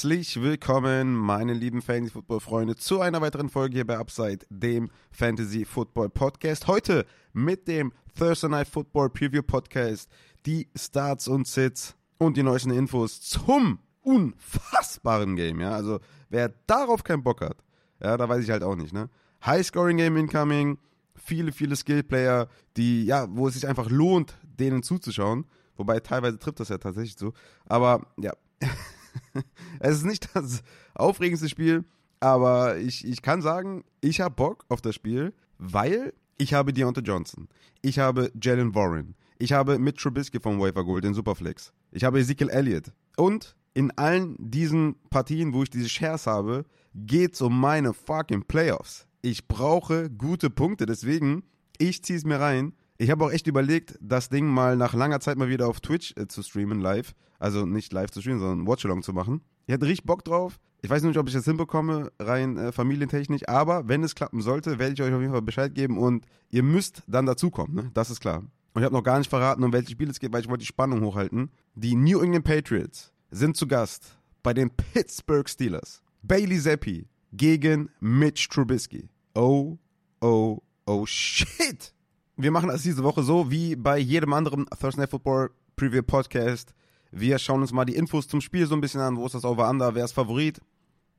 Herzlich willkommen, meine lieben Fantasy Football Freunde, zu einer weiteren Folge hier bei Upside, dem Fantasy Football Podcast. Heute mit dem Thursday Night Football Preview Podcast, die Starts und Sits und die neuesten Infos zum unfassbaren Game. Ja, also wer darauf keinen Bock hat, ja, da weiß ich halt auch nicht. Ne, High Scoring Game incoming, viele, viele Skill Player, die ja, wo es sich einfach lohnt, denen zuzuschauen. Wobei teilweise trifft das ja tatsächlich so. Aber ja. es ist nicht das aufregendste Spiel, aber ich, ich kann sagen, ich habe Bock auf das Spiel, weil ich habe Deontay Johnson, ich habe Jalen Warren, ich habe Mitch Trubisky vom Wafer Gold in Superflex, ich habe Ezekiel Elliott und in allen diesen Partien, wo ich diese Shares habe, geht es um meine fucking Playoffs. Ich brauche gute Punkte, deswegen ich es mir rein ich habe auch echt überlegt, das Ding mal nach langer Zeit mal wieder auf Twitch äh, zu streamen, live. Also nicht live zu streamen, sondern Watchalong zu machen. Ich hatte richtig Bock drauf. Ich weiß nicht, ob ich das hinbekomme, rein äh, familientechnisch, aber wenn es klappen sollte, werde ich euch auf jeden Fall Bescheid geben und ihr müsst dann dazukommen, ne? Das ist klar. Und ich habe noch gar nicht verraten, um welche Spiele es geht, weil ich wollte die Spannung hochhalten. Die New England Patriots sind zu Gast bei den Pittsburgh Steelers. Bailey Zappi gegen Mitch Trubisky. Oh, oh, oh shit! wir machen das diese Woche so wie bei jedem anderen Thursday Football Preview Podcast. Wir schauen uns mal die Infos zum Spiel so ein bisschen an. Wo ist das Over-Under? Wer ist Favorit?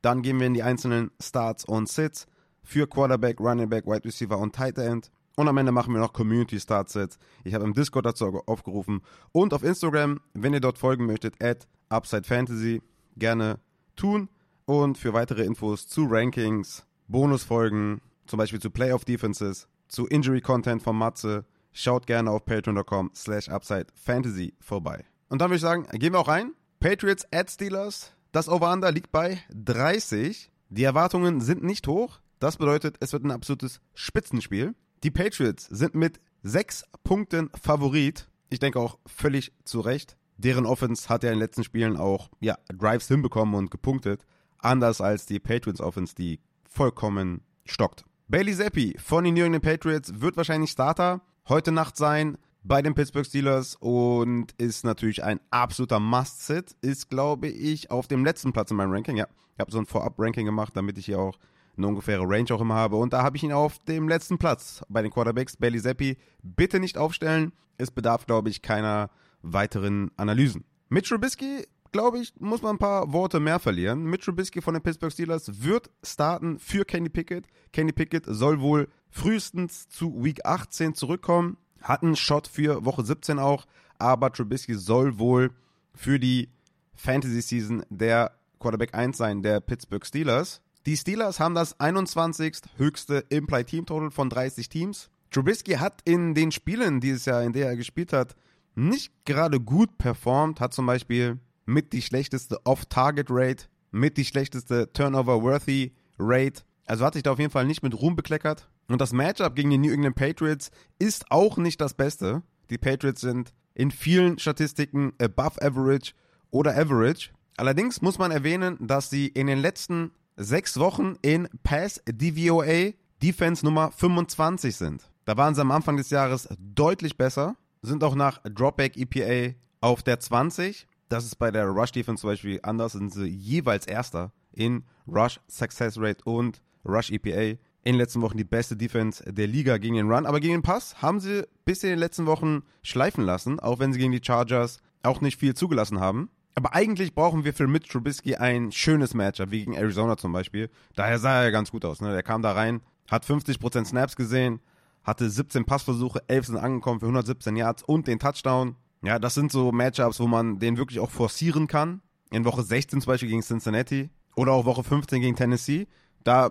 Dann gehen wir in die einzelnen Starts und Sits für Quarterback, Running Back, Wide Receiver und Tight End. Und am Ende machen wir noch Community Start Sets. Ich habe im Discord dazu aufgerufen. Und auf Instagram, wenn ihr dort folgen möchtet, at Upside Fantasy, gerne tun. Und für weitere Infos zu Rankings, Bonusfolgen, zum Beispiel zu Playoff Defenses, zu Injury Content von Matze, schaut gerne auf patreon.com slash upside fantasy vorbei. Und dann würde ich sagen, gehen wir auch rein. Patriots at Steelers. Das Over-Under liegt bei 30. Die Erwartungen sind nicht hoch. Das bedeutet, es wird ein absolutes Spitzenspiel. Die Patriots sind mit sechs Punkten Favorit. Ich denke auch völlig zu Recht. Deren Offense hat ja in den letzten Spielen auch ja, Drives hinbekommen und gepunktet. Anders als die Patriots Offense, die vollkommen stockt. Bailey Zappi von den New England Patriots wird wahrscheinlich Starter heute Nacht sein bei den Pittsburgh Steelers und ist natürlich ein absoluter Must-Sit. Ist, glaube ich, auf dem letzten Platz in meinem Ranking. Ja, ich habe so ein Vorab-Ranking gemacht, damit ich hier auch eine ungefähre Range auch immer habe. Und da habe ich ihn auf dem letzten Platz bei den Quarterbacks. Bailey Zappi, bitte nicht aufstellen. Es bedarf, glaube ich, keiner weiteren Analysen. Mitch Trubisky glaube ich, muss man ein paar Worte mehr verlieren. Mitch Trubisky von den Pittsburgh Steelers wird starten für Kenny Pickett. Kenny Pickett soll wohl frühestens zu Week 18 zurückkommen. Hat einen Shot für Woche 17 auch, aber Trubisky soll wohl für die Fantasy Season der Quarterback 1 sein, der Pittsburgh Steelers. Die Steelers haben das 21. höchste Implied Team Total von 30 Teams. Trubisky hat in den Spielen dieses Jahr, in der er gespielt hat, nicht gerade gut performt, hat zum Beispiel mit die schlechteste Off-Target-Rate, mit die schlechteste Turnover-Worthy-Rate. Also hat sich da auf jeden Fall nicht mit Ruhm bekleckert. Und das Matchup gegen die New England Patriots ist auch nicht das Beste. Die Patriots sind in vielen Statistiken above average oder average. Allerdings muss man erwähnen, dass sie in den letzten sechs Wochen in Pass DVOA Defense Nummer 25 sind. Da waren sie am Anfang des Jahres deutlich besser, sind auch nach Dropback EPA auf der 20 das ist bei der Rush Defense zum Beispiel anders, sind sie jeweils Erster in Rush Success Rate und Rush EPA. In den letzten Wochen die beste Defense der Liga gegen den Run, aber gegen den Pass haben sie bis in den letzten Wochen schleifen lassen, auch wenn sie gegen die Chargers auch nicht viel zugelassen haben. Aber eigentlich brauchen wir für Mitch Trubisky ein schönes Matchup, wie gegen Arizona zum Beispiel. Daher sah er ganz gut aus. Ne? Der kam da rein, hat 50% Snaps gesehen, hatte 17 Passversuche, 11 sind angekommen für 117 Yards und den Touchdown. Ja, das sind so Matchups, wo man den wirklich auch forcieren kann. In Woche 16 zum Beispiel gegen Cincinnati oder auch Woche 15 gegen Tennessee. Da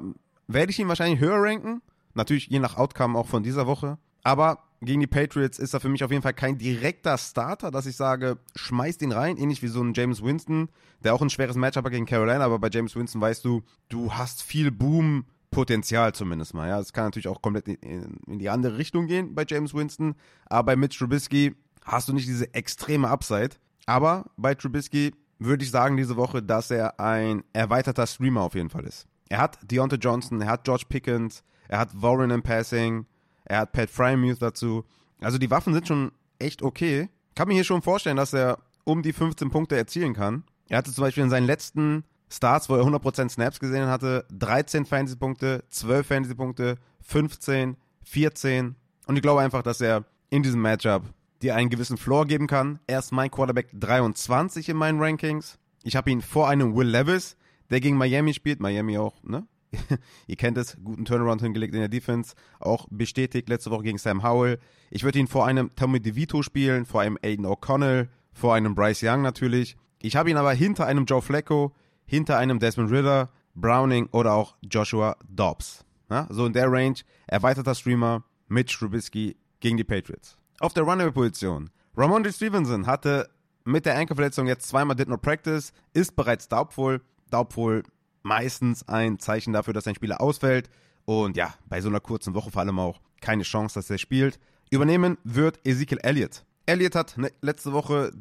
werde ich ihn wahrscheinlich höher ranken. Natürlich je nach Outcome auch von dieser Woche. Aber gegen die Patriots ist er für mich auf jeden Fall kein direkter Starter, dass ich sage, schmeißt ihn rein, ähnlich wie so ein James Winston, der auch ein schweres Matchup hat gegen Carolina, aber bei James Winston weißt du, du hast viel Boom-Potenzial zumindest mal. Ja, es kann natürlich auch komplett in, in, die andere Richtung gehen bei James Winston, aber bei Mitch Trubisky hast du nicht diese extreme Upside. Aber bei Trubisky würde ich sagen diese Woche, dass er ein erweiterter Streamer auf jeden Fall ist. Er hat Deontay Johnson, er hat George Pickens, er hat Warren im Passing, er hat Pat Frymuth dazu. Also die Waffen sind schon echt okay. Kann mir hier schon vorstellen, dass er um die 15 Punkte erzielen kann. Er hatte zum Beispiel in seinen letzten Starts, wo er 100% Snaps gesehen hatte, 13 Fantasy-Punkte, 12 Fantasy-Punkte, 15, 14. Und ich glaube einfach, dass er in diesem Matchup dir einen gewissen Floor geben kann. Er ist mein Quarterback 23 in meinen Rankings. Ich habe ihn vor einem Will Levis, der gegen Miami spielt. Miami auch, ne? Ihr kennt es, guten Turnaround hingelegt in der Defense, auch bestätigt letzte Woche gegen Sam Howell. Ich würde ihn vor einem Tommy DeVito spielen, vor einem Aiden O'Connell, vor einem Bryce Young natürlich. Ich habe ihn aber hinter einem Joe Flacco, hinter einem Desmond Ritter, Browning oder auch Joshua Dobbs. Ja, so in der Range, erweiterter Streamer, Mitch Trubisky gegen die Patriots. Auf der Runaway-Position. Ramondre Stevenson hatte mit der Ankerverletzung jetzt zweimal Did Not Practice, ist bereits doubtful. Doubtful meistens ein Zeichen dafür, dass ein Spieler ausfällt. Und ja, bei so einer kurzen Woche vor allem auch keine Chance, dass er spielt. Übernehmen wird Ezekiel Elliott. Elliott hat ne, letzte Woche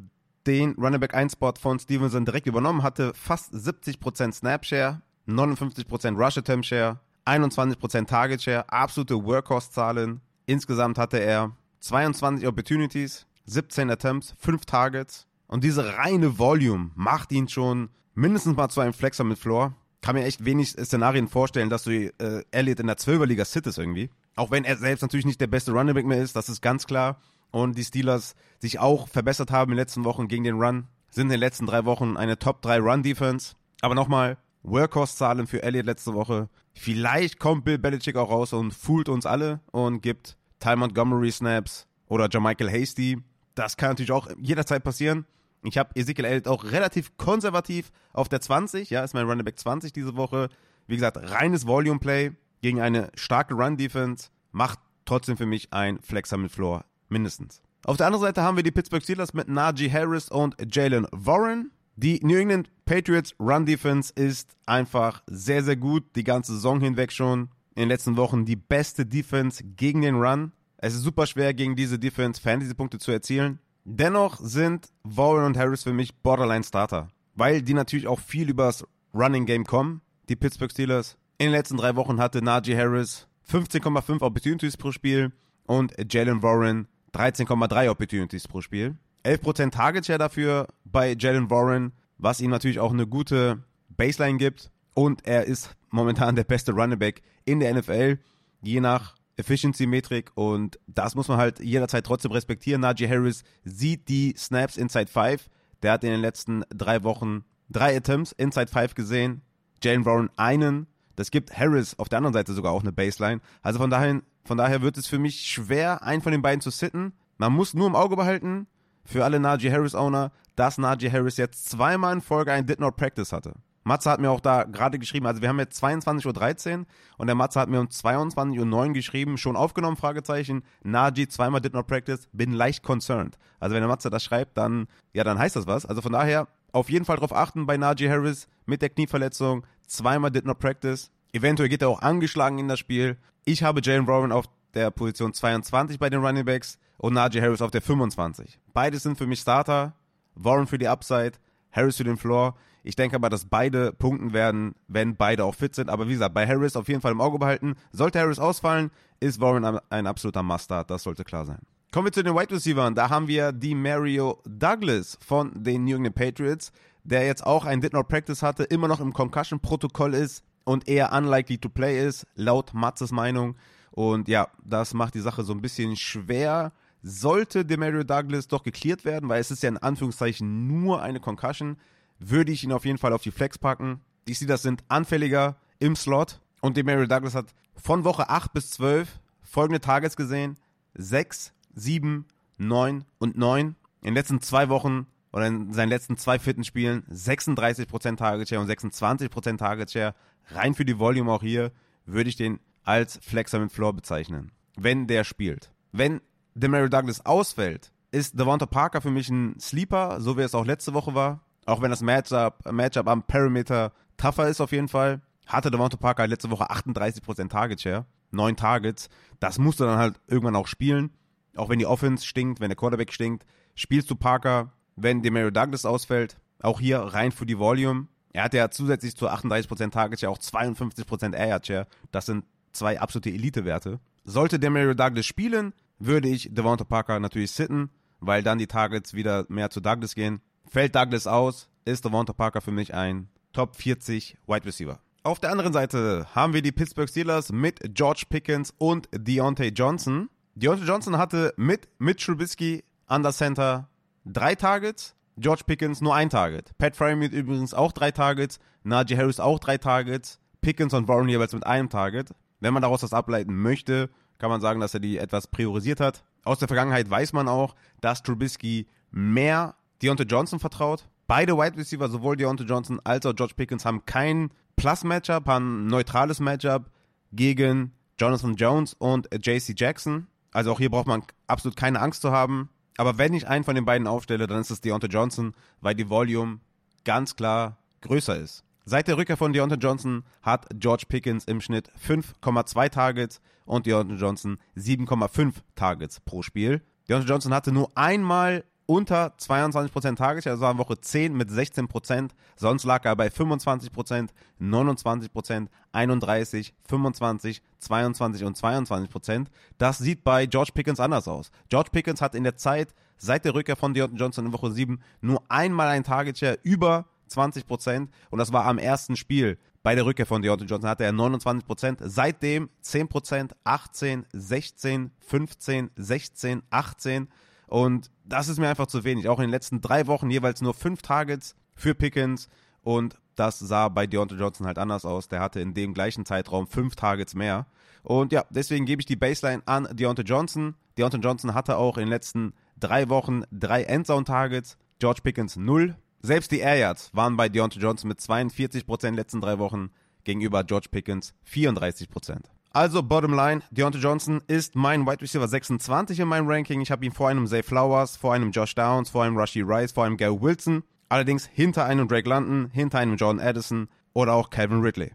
den Running Back 1 Spot von Stevenson direkt übernommen, hatte fast 70% Snap Share, 59% Rush Attempt Share, 21% Target Share, absolute Workhorse-Zahlen. Insgesamt hatte er 22 Opportunities, 17 Attempts, 5 Targets. Und diese reine Volume macht ihn schon mindestens mal zu einem Flexer mit Floor. Kann mir echt wenig Szenarien vorstellen, dass du äh, Elliott in der 12er Liga sittest irgendwie. Auch wenn er selbst natürlich nicht der beste Running Back mehr ist, das ist ganz klar und die Steelers sich auch verbessert haben in den letzten Wochen gegen den Run, sind in den letzten drei Wochen eine Top 3 Run Defense. Aber nochmal, Workhorse-Zahlen für Elliott letzte Woche. Vielleicht kommt Bill Belichick auch raus und foolt uns alle und gibt Ty Montgomery Snaps oder Jermichael Hasty. Das kann natürlich auch jederzeit passieren. Ich habe Ezekiel Elliott auch relativ konservativ auf der 20. Ja, ist mein Running Back 20 diese Woche. Wie gesagt, reines Volume Play gegen eine starke Run Defense macht trotzdem für mich ein Flexer mit Floor mindestens. Auf der anderen Seite haben wir die Pittsburgh Steelers mit Najee Harris und Jalen Warren. Die New England Patriots Run Defense ist einfach sehr, sehr gut, die ganze Saison hinweg schon. In den letzten Wochen die beste Defense gegen den Run. Es ist super schwer, gegen diese Defense Fantasy-Punkte zu erzielen. Dennoch sind Warren und Harris für mich Borderline-Starter, weil die natürlich auch viel übers Running Game kommen. Die Pittsburgh Steelers. In den letzten drei Wochen hatte Najee Harris 15,5 Opportunities pro Spiel und Jalen Warren 13,3 Opportunities pro Spiel. 11% Target Share dafür bei Jalen Warren, was ihm natürlich auch eine gute Baseline gibt. Und er ist momentan der beste Running Back in der NFL, je nach Efficiency-Metrik. Und das muss man halt jederzeit trotzdem respektieren. Najee Harris sieht die Snaps Inside 5. Der hat in den letzten drei Wochen drei Attempts Inside 5 gesehen. Jalen Warren einen. Das gibt Harris auf der anderen Seite sogar auch eine Baseline. Also von daher von daher wird es für mich schwer, einen von den beiden zu sitten. Man muss nur im Auge behalten, für alle Najee Harris Owner, dass Najee Harris jetzt zweimal in Folge ein Did Not Practice hatte. Matze hat mir auch da gerade geschrieben, also wir haben jetzt 22.13 Uhr und der Matze hat mir um 22.09 Uhr geschrieben, schon aufgenommen, Fragezeichen, Najee zweimal did not practice, bin leicht concerned. Also wenn der Matze das schreibt, dann, ja, dann heißt das was. Also von daher auf jeden Fall darauf achten bei Najee Harris mit der Knieverletzung, zweimal did not practice. Eventuell geht er auch angeschlagen in das Spiel. Ich habe Jalen Warren auf der Position 22 bei den Running Backs und Najee Harris auf der 25. Beide sind für mich Starter. Warren für die Upside, Harris für den Floor. Ich denke aber, dass beide punkten werden, wenn beide auch fit sind. Aber wie gesagt, bei Harris auf jeden Fall im Auge behalten. Sollte Harris ausfallen, ist Warren ein absoluter Must-Start. Das sollte klar sein. Kommen wir zu den Wide Receivers. Da haben wir die Mario Douglas von den New England Patriots, der jetzt auch ein Did Not Practice hatte, immer noch im Concussion-Protokoll ist und eher unlikely to play ist, laut Matzes Meinung. Und ja, das macht die Sache so ein bisschen schwer. Sollte Demario Douglas doch geklärt werden, weil es ist ja in Anführungszeichen nur eine Concussion, würde ich ihn auf jeden Fall auf die Flex packen. Die Steelers sind anfälliger im Slot und Demario Douglas hat von Woche 8 bis 12 folgende Targets gesehen. 6, 7, 9 und 9. In den letzten zwei Wochen oder in seinen letzten zwei fitten Spielen 36% Target Share und 26% Target Share. Rein für die Volume auch hier würde ich den als Flexer mit Floor bezeichnen. Wenn der spielt. Wenn Demario Douglas ausfällt, ist Devonta Parker für mich ein Sleeper, so wie es auch letzte Woche war. Auch wenn das Matchup, Matchup am Perimeter tougher ist auf jeden Fall. Hatte Devonta Parker letzte Woche 38% Target Share. Neun Targets. Das musst du dann halt irgendwann auch spielen. Auch wenn die Offense stinkt, wenn der Quarterback stinkt, spielst du Parker. Wenn Demario Douglas ausfällt, auch hier rein für die Volume. Er hat ja zusätzlich zu 38% Target Share auch 52% Air Share. Das sind zwei absolute Elite-Werte. Sollte Demario Douglas spielen, würde ich Devonta Parker natürlich sitten, weil dann die Targets wieder mehr zu Douglas gehen. Fällt Douglas aus, ist Devonta Parker für mich ein Top 40 Wide Receiver. Auf der anderen Seite haben wir die Pittsburgh Steelers mit George Pickens und Deontay Johnson. Deontay Johnson hatte mit Mitch Trubisky an der Center drei Targets, George Pickens nur ein Target. Pat Fryermuth übrigens auch drei Targets, Najee Harris auch drei Targets, Pickens und Warren jeweils mit einem Target. Wenn man daraus das ableiten möchte, kann man sagen, dass er die etwas priorisiert hat. Aus der Vergangenheit weiß man auch, dass Trubisky mehr Deontay Johnson vertraut. Beide Wide Receiver, sowohl Deontay Johnson als auch George Pickens, haben kein Plus-Matchup, ein neutrales Matchup gegen Jonathan Jones und JC Jackson. Also auch hier braucht man absolut keine Angst zu haben. Aber wenn ich einen von den beiden aufstelle, dann ist es Deontay Johnson, weil die Volume ganz klar größer ist. Seit der Rückkehr von Deontay Johnson hat George Pickens im Schnitt 5,2 Targets und Deontay Johnson 7,5 Targets pro Spiel. Deontay Johnson hatte nur einmal unter 22% Targets, also war in Woche 10 mit 16%, sonst lag er bei 25%, 29%, 31, 25, 22 und 22%. Das sieht bei George Pickens anders aus. George Pickens hat in der Zeit seit der Rückkehr von Deontay Johnson in Woche 7 nur einmal ein Target Share über 20% und das war am ersten Spiel. Bei der Rückkehr von Deontay Johnson hatte er 29%, seitdem 10%, 18, 16, 15, 16, 18 und das ist mir einfach zu wenig. Auch in den letzten drei Wochen jeweils nur fünf Targets für Pickens. Und das sah bei Deontay Johnson halt anders aus. Der hatte in dem gleichen Zeitraum fünf Targets mehr. Und ja, deswegen gebe ich die Baseline an Deontay Johnson. Deontay Johnson hatte auch in den letzten drei Wochen drei Endzone-Targets. George Pickens null. Selbst die Air Yards waren bei Deontay Johnson mit 42% in den letzten drei Wochen gegenüber George Pickens 34%. Also, bottom line, Deontay Johnson ist mein Wide Receiver 26 in meinem Ranking. Ich habe ihn vor einem Zay Flowers, vor einem Josh Downs, vor einem Rushy Rice, vor einem Gary Wilson. Allerdings hinter einem Drake London, hinter einem Jordan Addison oder auch Calvin Ridley.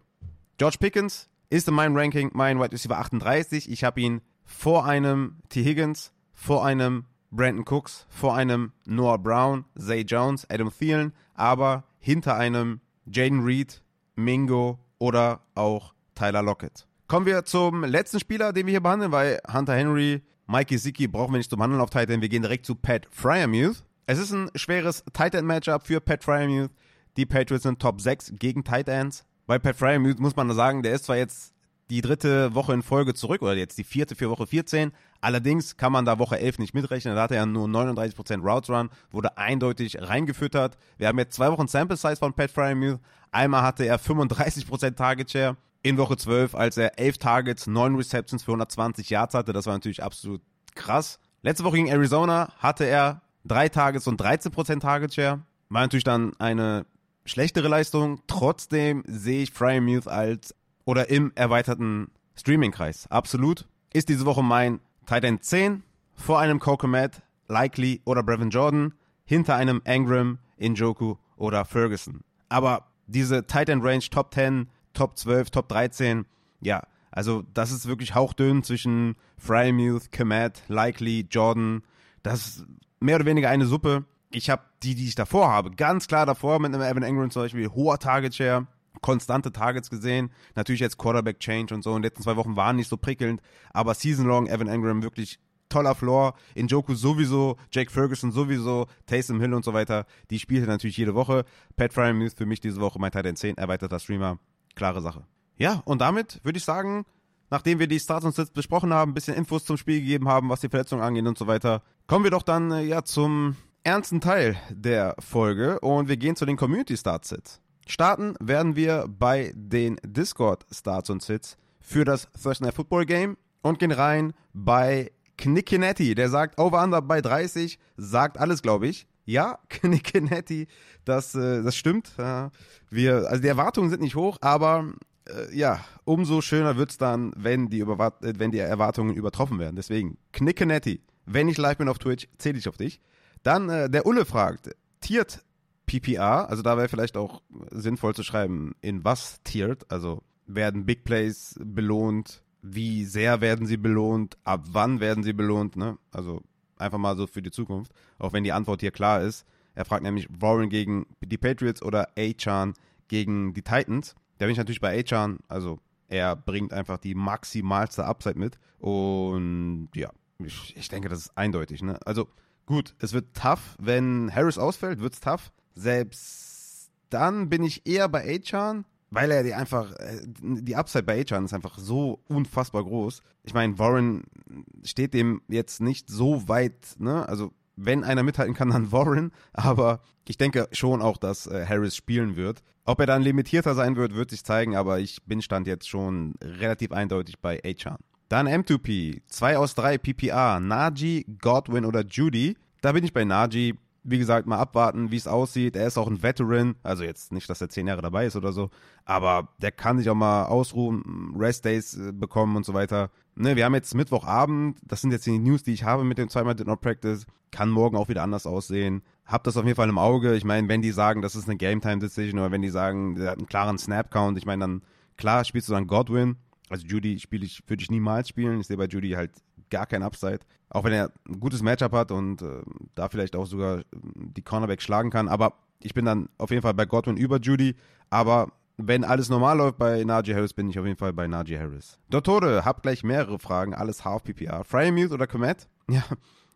George Pickens ist in meinem Ranking mein Wide Receiver 38. Ich habe ihn vor einem T. Higgins, vor einem Brandon Cooks, vor einem Noah Brown, Zay Jones, Adam Thielen, aber hinter einem Jaden Reed, Mingo oder auch Tyler Lockett. Kommen wir zum letzten Spieler, den wir hier behandeln, weil Hunter Henry, Mikey Siki brauchen wir nicht zum Handeln auf Titan. Wir gehen direkt zu Pat Fryermuth. Es ist ein schweres Tight End Matchup für Pat Fryermuth. Die Patriots sind Top 6 gegen Tight Ends. Bei Pat Fryermuth muss man sagen, der ist zwar jetzt die dritte Woche in Folge zurück oder jetzt die vierte für Woche 14. Allerdings kann man da Woche 11 nicht mitrechnen. Da hatte er nur 39% Routes Run, wurde eindeutig reingefüttert. Wir haben jetzt zwei Wochen Sample Size von Pat Fryermuth. Einmal hatte er 35% Target Share in Woche 12, als er 11 Targets, 9 Receptions für 120 Yards hatte. Das war natürlich absolut krass. Letzte Woche gegen Arizona hatte er 3 Targets und 13% Target Share. War natürlich dann eine schlechtere Leistung. Trotzdem sehe ich Fryermuth als oder im erweiterten Streaming-Kreis. Absolut. Ist diese Woche mein Tight End 10 vor einem Kokomet, Likely oder Brevin Jordan, hinter einem Engram, Injoku oder Ferguson. Aber diese Tight End Range Top 10 Top 12, Top 13. Ja, also das ist wirklich hauchdünn zwischen Frymuth, Kemet, Likely, Jordan. Das ist mehr oder weniger eine Suppe. Ich habe die, die ich davor habe, ganz klar davor mit einem Evan Engram zum Beispiel, hoher Target Share, konstante Targets gesehen. Natürlich jetzt Quarterback Change und so. In den letzten zwei Wochen waren nicht so prickelnd, aber Season Long Evan Engram wirklich toller Floor. In Joku sowieso, Jake Ferguson sowieso, Taysom Hill und so weiter. Die spielte natürlich jede Woche. Pat Frymuth für mich diese Woche mein Titan 10, erweiterter Streamer klare Sache. Ja, und damit würde ich sagen, nachdem wir die Starts und Sits besprochen haben, ein bisschen Infos zum Spiel gegeben haben, was die Verletzungen angeht und so weiter, kommen wir doch dann äh, ja zum ernsten Teil der Folge und wir gehen zu den Community Starts Sits. Starten werden wir bei den Discord Starts und Sits für das Thursday Night Football Game und gehen rein bei Knickinetti, der sagt Over Under bei 30, sagt alles, glaube ich. Ja, Knickinetti, das, äh, das stimmt. Wir, also die Erwartungen sind nicht hoch, aber äh, ja, umso schöner wird es dann, wenn die, äh, wenn die Erwartungen übertroffen werden. Deswegen, Knickinetti, wenn ich live bin auf Twitch, zähle ich auf dich. Dann der Ulle fragt, tiert PPR, also da wäre vielleicht auch sinnvoll zu schreiben, in was tiert, also werden Big Plays belohnt, wie sehr werden sie belohnt, ab wann werden sie belohnt, ne? Also einfach mal so für die Zukunft, auch wenn die Antwort hier klar ist. Er fragt nämlich Warren gegen die Patriots oder Achan gegen die Titans. Da bin ich natürlich bei Achan, also er bringt einfach die maximalste Upside mit und ja, ich, ich denke, das ist eindeutig. Ne? Also gut, es wird tough, wenn Harris ausfällt, wird es tough. Selbst Dann bin ich eher bei Achan, weil er die einfach, äh, die Upside bei Achan ist einfach so unfassbar groß. Ich meine, Warren steht dem jetzt nicht so weit, ne? Also wenn einer mithalten kann, dann Warren. Aber ich denke schon auch, dass äh, Harris spielen wird. Ob er dann limitierter sein wird, wird sich zeigen, aber ich bin stand jetzt schon relativ eindeutig bei Achan. Dann M2P, 2 aus 3 PPA, Najee, Godwin oder Judy. Da bin ich bei Najee. Wie gesagt, mal abwarten, wie es aussieht. Er ist auch ein Veteran, also jetzt nicht, dass er zehn Jahre dabei ist oder so, aber der kann sich auch mal ausruhen, Rest-Days äh, bekommen und so weiter. Ne, wir haben jetzt Mittwochabend, das sind jetzt die News, die ich habe mit dem zweimal Did Not Practice. Kann morgen auch wieder anders aussehen. Hab das auf jeden Fall im Auge. Ich meine, wenn die sagen, das ist eine Game-Time-Decision oder wenn die sagen, der hat einen klaren Snap-Count, ich meine, dann klar spielst du dann Godwin. Also Judy spiele ich, würde ich niemals spielen. Ich sehe bei Judy halt gar kein Upside. Auch wenn er ein gutes Matchup hat und äh, da vielleicht auch sogar die Cornerback schlagen kann. Aber ich bin dann auf jeden Fall bei Godwin über Judy. Aber wenn alles normal läuft bei Najee Harris, bin ich auf jeden Fall bei Najee Harris. Dottore, hab gleich mehrere Fragen, alles Half PPR. Fryermuth oder Komet? Ja,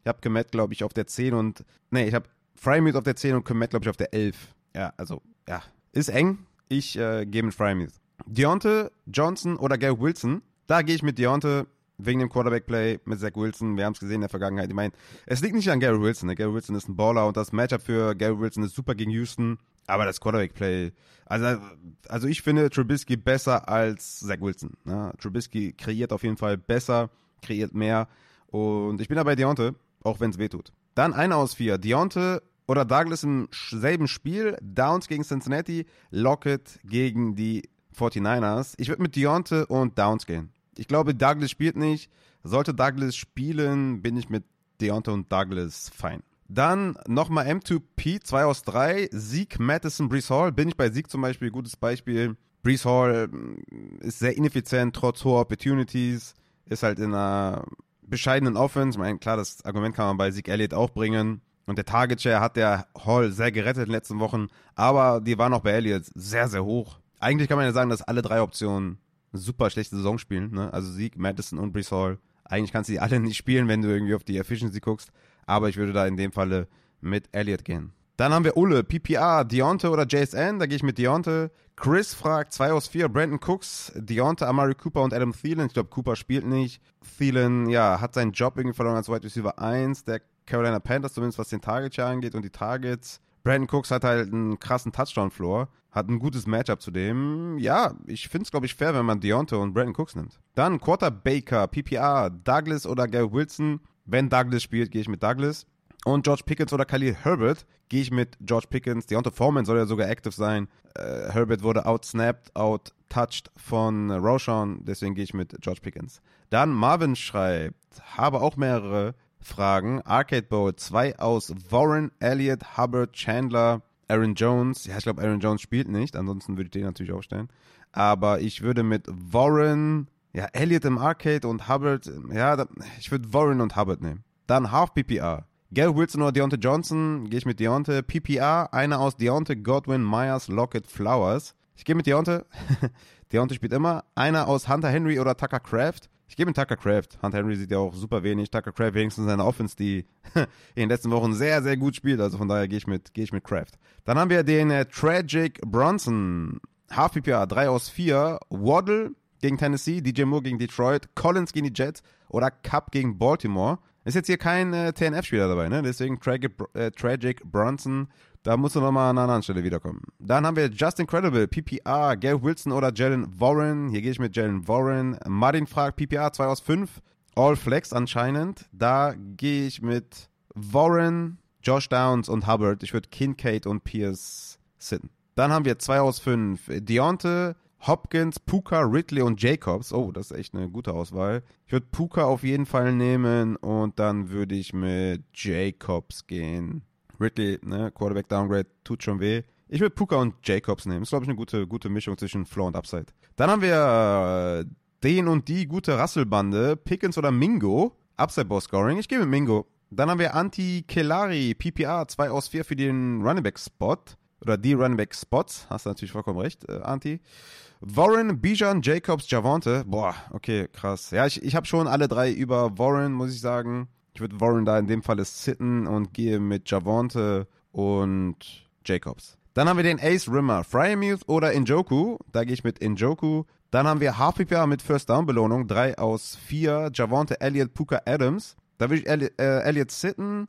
ich habe Komet, glaube ich, auf der 10 und. Nee, ich habe Fryermuth auf der 10 und Komet, glaube ich, auf der 11. Ja, also, ja. Ist eng. Ich äh, gehe mit Fryermuth. Deontay, Johnson oder Garrett Wilson? Da gehe ich mit Deontay wegen dem Quarterback-Play mit Zach Wilson. Wir haben es gesehen in der Vergangenheit. Ich meine, es liegt nicht an Gary Wilson. Ne? Gary Wilson ist ein Baller und das Matchup für Gary Wilson ist super gegen Houston. Aber das Quarterback-Play, also, also ich finde Trubisky besser als Zach Wilson. Ne? Trubisky kreiert auf jeden Fall besser, kreiert mehr. Und ich bin da bei Deontay, auch wenn es wehtut. Dann einer aus vier. Deontay oder Douglas im selben Spiel. Downs gegen Cincinnati, Lockett gegen die 49ers. Ich würde mit Deontay und Downs gehen. Ich glaube, Douglas spielt nicht. Sollte Douglas spielen, bin ich mit Deontay und Douglas fein. Dann nochmal M2P, 2 aus 3. Sieg, Madison, Brees Hall. Bin ich bei Sieg zum Beispiel, gutes Beispiel. Brees Hall mm, ist sehr ineffizient, trotz hoher Opportunities. Ist halt in einer bescheidenen Offense. Ich meine, klar, das Argument kann man bei Sieg Elliott auch bringen. Und der Target Share hat der Hall sehr gerettet in den letzten Wochen. Aber die waren auch bei Elliott sehr, sehr hoch. Eigentlich kann man ja sagen, dass alle drei Optionen super schlechte Saison spielen. Ne? Also Sieg, Madison und Brees Hall. Eigentlich kannst du die alle nicht spielen, wenn du irgendwie auf die Efficiency guckst. Aber ich würde da in dem Falle mit Elliott gehen. Dann haben wir Ulle, PPR, Deontay oder JSN. Da gehe ich mit Deontay. Chris fragt 2 aus 4, Brandon Cooks, Deontay, Amari Cooper und Adam Thielen. Ich glaube, Cooper spielt nicht. Thielen, ja, hat seinen Job irgendwie verloren als Wide Receiver 1 der Carolina Panthers, zumindest was den Target Share angeht und die Targets. Brandon Cooks hat halt einen krassen Touchdown-Floor, hat ein gutes Matchup zu dem. Ja, ich finde es, glaube ich, fair, wenn man Deontay und Brandon Cooks nimmt. Dann Quarterbaker, PPR, Douglas oder Gary Wilson. Wenn Douglas spielt, gehe ich mit Douglas. Und George Pickens oder Khalil Herbert gehe ich mit George Pickens. Deontay Foreman soll ja sogar active sein. Äh, Herbert wurde outsnapped, outtouched von Roshan, deswegen gehe ich mit George Pickens. Dann Marvin schreibt, habe auch mehrere Fragen. Arcade Bowl 2 aus Warren, Elliott, Hubbard, Chandler, Aaron Jones. Ja, ich glaube, Aaron Jones spielt nicht, ansonsten würde ich den natürlich aufstellen. Aber ich würde mit Warren, ja, Elliott im Arcade und Hubbard, ja, ich würde Warren und Hubbard nehmen. Dann Half PPR. Gary Wilson oder Deontay Johnson, gehe ich mit Deontay. PPR, einer aus Deontay, Godwin, Myers, Lockett, Flowers. Ich gehe mit Deontay. Deontay spielt immer. Einer aus Hunter Henry oder Tucker Craft. Ich gehe mit Tucker Craft. Hunter Henry sieht ja auch super wenig. Tucker Craft wenigstens seine Offense, die in den letzten Wochen sehr, sehr gut spielt. Also von daher gehe ich mit, gehe ich mit Craft. Dann haben wir den äh, Tragic Bronson. Half PPR, 3 aus 4. Waddle gegen Tennessee, DJ Moore gegen Detroit, Collins gegen die Jets oder Cup gegen Baltimore. Ist jetzt hier kein äh, TNF-Spieler dabei, ne? Deswegen Tragic, äh, Tragic Bronson. Da musst du nochmal an einer anderen Stelle wiederkommen. Dann haben wir Just Incredible, PPR, Gary Wilson oder Jalen Warren. Hier gehe ich mit Jalen Warren. Martin fragt PPR 2 aus 5. All Flex anscheinend. Da gehe ich mit Warren, Josh Downs und Hubbard. Ich würde Kincaid und Pierce sitten. Dann haben wir 2 aus 5. Deontay, Hopkins, Puka, Ridley und Jacobs. Oh, das ist echt eine gute Auswahl. Ich würde Puka auf jeden Fall nehmen und dann würde ich mit Jacobs gehen. Ridley, ne, Quarterback Downgrade, tut schon weh. Ich würde Puka und Jacobs nehmen. Ist, glaube ich, eine gute, gute Mischung zwischen Floor und Upside. Dann haben wir äh, den und die gute Rasselbande, Pickens oder Mingo. Upside Ball Scoring. Ich gehe mit Mingo. Dann haben wir Anti Kelari, PPR, 2 aus 4 für den Running Back Spot. Oder die Running Back Spots. Hast du natürlich vollkommen recht, äh, Anti. Warren, Bijan, Jacobs, Javante. Boah, okay, krass. Ja, ich, ich habe schon alle drei über Warren, muss ich sagen. Ich würde Warren da in dem Fall sitten und gehe mit Javante und Jacobs. Dann haben wir den Ace Rimmer, Fryermuth oder Injoku. Da gehe ich mit Injoku. Dann haben wir Half PPA mit First Down Belohnung, 3 aus 4. Javonte Elliott, Puka Adams. Da würde ich Elliott, äh, Elliott sitten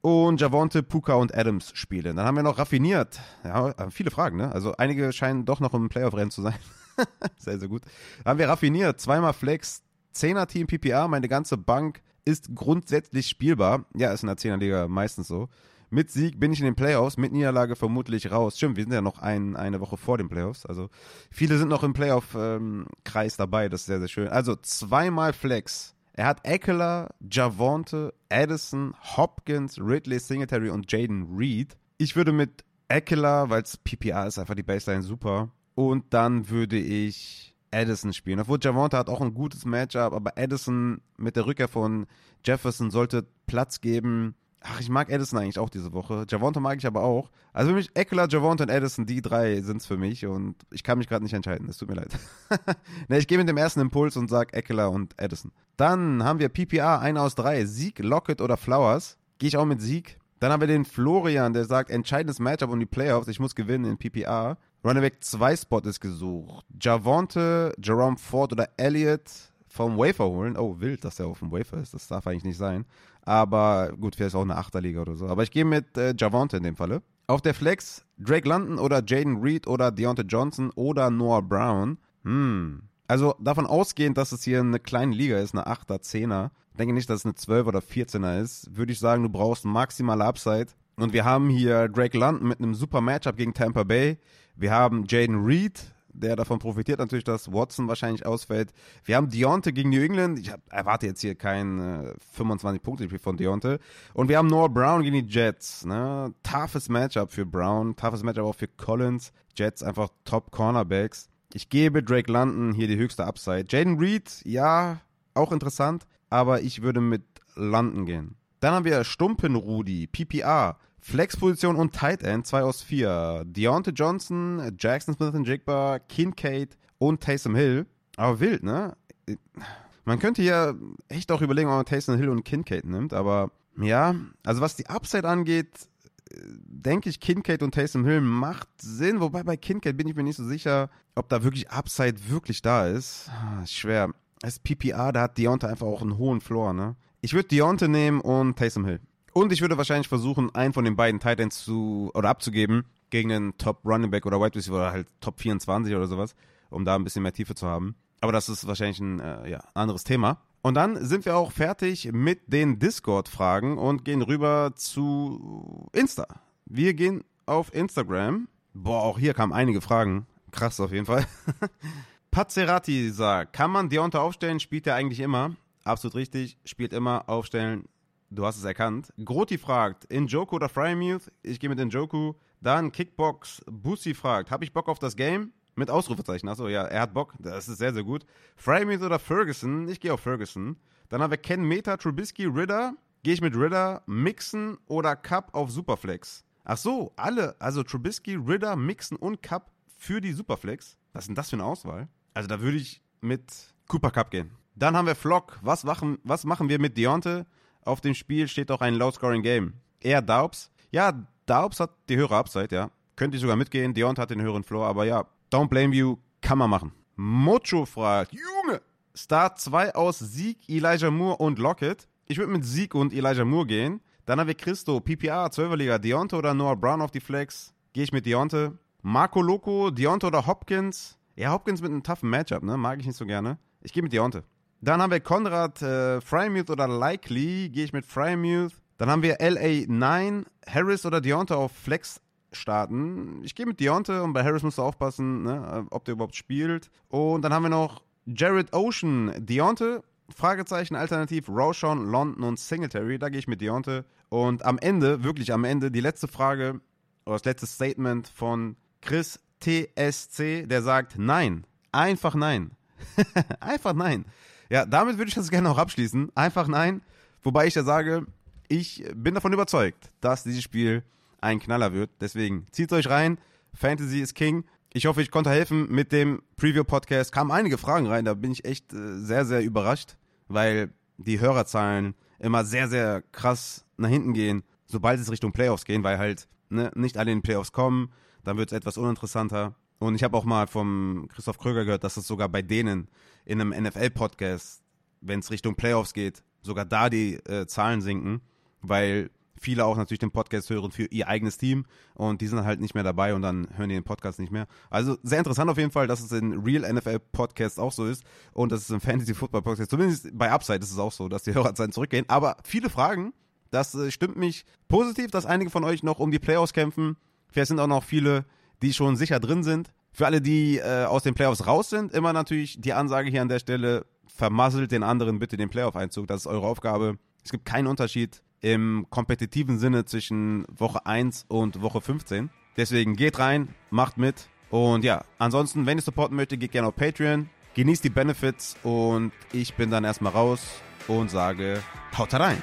und Javonte, Puka und Adams spielen. Dann haben wir noch raffiniert. Ja, äh, viele Fragen, ne? Also einige scheinen doch noch im Playoff-Rennen zu sein. sehr, sehr gut. Dann haben wir raffiniert. Zweimal Flex, 10er Team PPA. Meine ganze Bank ist grundsätzlich spielbar. Ja, ist in der 10er Liga meistens so. Mit Sieg bin ich in den Playoffs, mit Niederlage vermutlich raus. Stimmt, wir sind ja noch ein, eine Woche vor den Playoffs. Also viele sind noch im Playoff-Kreis dabei, das ist sehr, sehr schön. Also zweimal Flex. Er hat Eckler, Javonte, Addison, Hopkins, Ridley, Singletary und Jaden Reed. Ich würde mit Eckler, weil es PPA ist, einfach die Baseline super. Und dann würde ich Addison spielen. Obwohl Javonte hat auch ein gutes Matchup, aber Addison mit der Rückkehr von Jefferson sollte Platz geben. Ach, ich mag Addison eigentlich auch diese Woche. Javonte mag ich aber auch. Also für mich, Eckler, Javonte und Addison, die drei sind es für mich und ich kann mich gerade nicht entscheiden. Es tut mir leid. ne, ich gehe mit dem ersten Impuls und sage Eckler und Addison. Dann haben wir PPA, 1 aus 3. Sieg, Lockett oder Flowers. Gehe ich auch mit Sieg. Dann haben wir den Florian, der sagt, entscheidendes Matchup um die Playoffs. Ich muss gewinnen in PPA. Runnerback 2 Spot ist gesucht. Javonte, Jerome Ford oder Elliott vom Wafer holen. Oh, wild, dass er auf dem Wafer ist. Das darf eigentlich nicht sein. Aber gut, vielleicht auch eine Achterliga oder so. Aber ich gehe mit äh, Javonte in dem Falle. Auf der Flex Drake London oder Jaden Reed oder Deontay Johnson oder Noah Brown. Hm. Also davon ausgehend, dass es hier eine kleine Liga ist, eine 8er, 10er, denke nicht, dass es eine 12 oder 14er ist, würde ich sagen, du brauchst maximale Upside. Und wir haben hier Drake London mit einem super Matchup gegen Tampa Bay. Wir haben Jaden Reed, der davon profitiert natürlich, dass Watson wahrscheinlich ausfällt. Wir haben Deontay gegen New England. Ich erwarte jetzt hier kein äh, 25-Punkte-Spiel von Deontay. Und wir haben Noah Brown gegen die Jets. Ne? Toughes Matchup für Brown, toughes Matchup auch für Collins. Jets einfach Top Cornerbacks. Ich gebe Drake London hier die höchste Upside. Jaden Reed, ja, auch interessant, aber ich würde mit London gehen. Dann haben wir Stumpen Rudi, PPR. Flexposition und Tight End, 2 aus 4. Deontay Johnson, Jackson Smith und Jigba, Kincaid und Taysom Hill. Aber wild, ne? Man könnte ja echt auch überlegen, ob man Taysom Hill und Kincaid nimmt, aber ja, also was die Upside angeht, denke ich, Kincaid und Taysom Hill macht Sinn, wobei bei Kincaid bin ich mir nicht so sicher, ob da wirklich Upside wirklich da ist. Ah, schwer. Ist PPA, da hat Deontay einfach auch einen hohen Floor, ne? Ich würde Deontay nehmen und Taysom Hill. Und ich würde wahrscheinlich versuchen, einen von den beiden Titans zu oder abzugeben gegen einen Top Running Back oder Wide Receiver oder halt Top 24 oder sowas, um da ein bisschen mehr Tiefe zu haben. Aber das ist wahrscheinlich ein äh, ja, anderes Thema. Und dann sind wir auch fertig mit den Discord-Fragen und gehen rüber zu Insta. Wir gehen auf Instagram. Boah, auch hier kamen einige Fragen. Krass auf jeden Fall. Pazerati sagt, kann man Deontay aufstellen? Spielt er eigentlich immer? Absolut richtig, spielt immer aufstellen. Du hast es erkannt. Groti fragt, Injoku oder Frymuth? Ich gehe mit Injoku. Dann Kickbox Busi fragt, habe ich Bock auf das Game? Mit Ausrufezeichen. Achso, ja, er hat Bock. Das ist sehr, sehr gut. Frymuth oder Ferguson? Ich gehe auf Ferguson. Dann haben wir Ken Meta, Trubisky, Ridder. Gehe ich mit Ridder, Mixen oder Cup auf Superflex? Ach so, alle. Also Trubisky, Ridder, Mixen und Cup für die Superflex. Was ist denn das für eine Auswahl? Also da würde ich mit Cooper Cup gehen. Dann haben wir Flock. Was machen, was machen wir mit Deontay? auf dem Spiel steht auch ein Low-Scoring-Game. Er Daubs. Ja, Daubs hat die höhere Upside, ja. Könnte ich sogar mitgehen. Deont hat den höheren Floor, aber ja, don't blame you, kann man machen. Mocho fragt, Junge, Start 2 aus Sieg, Elijah Moore und Lockett. Ich würde mit Sieg und Elijah Moore gehen. Dann haben wir Christo, PPA, 12er Liga, Deonte oder Noah Brown auf die Flex. Gehe ich mit Deonte. Marco Loco, Deonte oder Hopkins. Ja, Hopkins mit einem toughen Matchup, ne? Mag ich nicht so gerne. Ich gehe mit Deonte. Dann haben wir Konrad äh, Frymuth oder Likely, gehe ich mit Frymuth. Dann haben wir LA9, Harris oder Deontay auf Flex starten. Ich gehe mit Deontay und bei Harris musst du aufpassen, ne, ob der überhaupt spielt. Und dann haben wir noch Jared Ocean, Deontay, Fragezeichen, Alternativ, Roshan, London und Singletary. Da gehe ich mit Deontay. Und am Ende, wirklich am Ende, die letzte Frage oder das letzte Statement von Chris TSC, der sagt Nein. Einfach Nein. Einfach Nein. Ja, damit würde ich das gerne auch abschließen. Einfach nein. Wobei ich ja sage, ich bin davon überzeugt, dass dieses Spiel ein Knaller wird. Deswegen zieht euch rein. Fantasy ist King. Ich hoffe, ich konnte helfen mit dem Preview-Podcast. Kamen einige Fragen rein, da bin ich echt äh, sehr, sehr überrascht, weil die Hörerzahlen immer sehr, sehr krass nach hinten gehen, sobald es Richtung Playoffs gehen, weil halt ne, nicht alle in den Playoffs kommen, dann wird es etwas uninteressanter. Und ich habe auch mal vom Christoph Kröger gehört, dass es sogar bei denen in einem NFL-Podcast, wenn es Richtung Playoffs geht, sogar da die äh, Zahlen sinken, weil viele auch natürlich den Podcast hören für ihr eigenes Team und die sind halt nicht mehr dabei und dann hören die den Podcast nicht mehr. Also sehr interessant auf jeden Fall, dass es in Real NFL Podcasts auch so ist und dass es im Fantasy Football Podcast, zumindest bei Upside ist es auch so, dass die Hörerzahlen zurückgehen. Aber viele Fragen, das äh, stimmt mich positiv, dass einige von euch noch um die Playoffs kämpfen. Vielleicht sind auch noch viele, die schon sicher drin sind. Für alle, die äh, aus den Playoffs raus sind, immer natürlich die Ansage hier an der Stelle, vermasselt den anderen bitte den Playoff-Einzug. Das ist eure Aufgabe. Es gibt keinen Unterschied im kompetitiven Sinne zwischen Woche 1 und Woche 15. Deswegen geht rein, macht mit. Und ja, ansonsten, wenn ihr supporten möchtet, geht gerne auf Patreon. Genießt die Benefits und ich bin dann erstmal raus und sage, haut rein.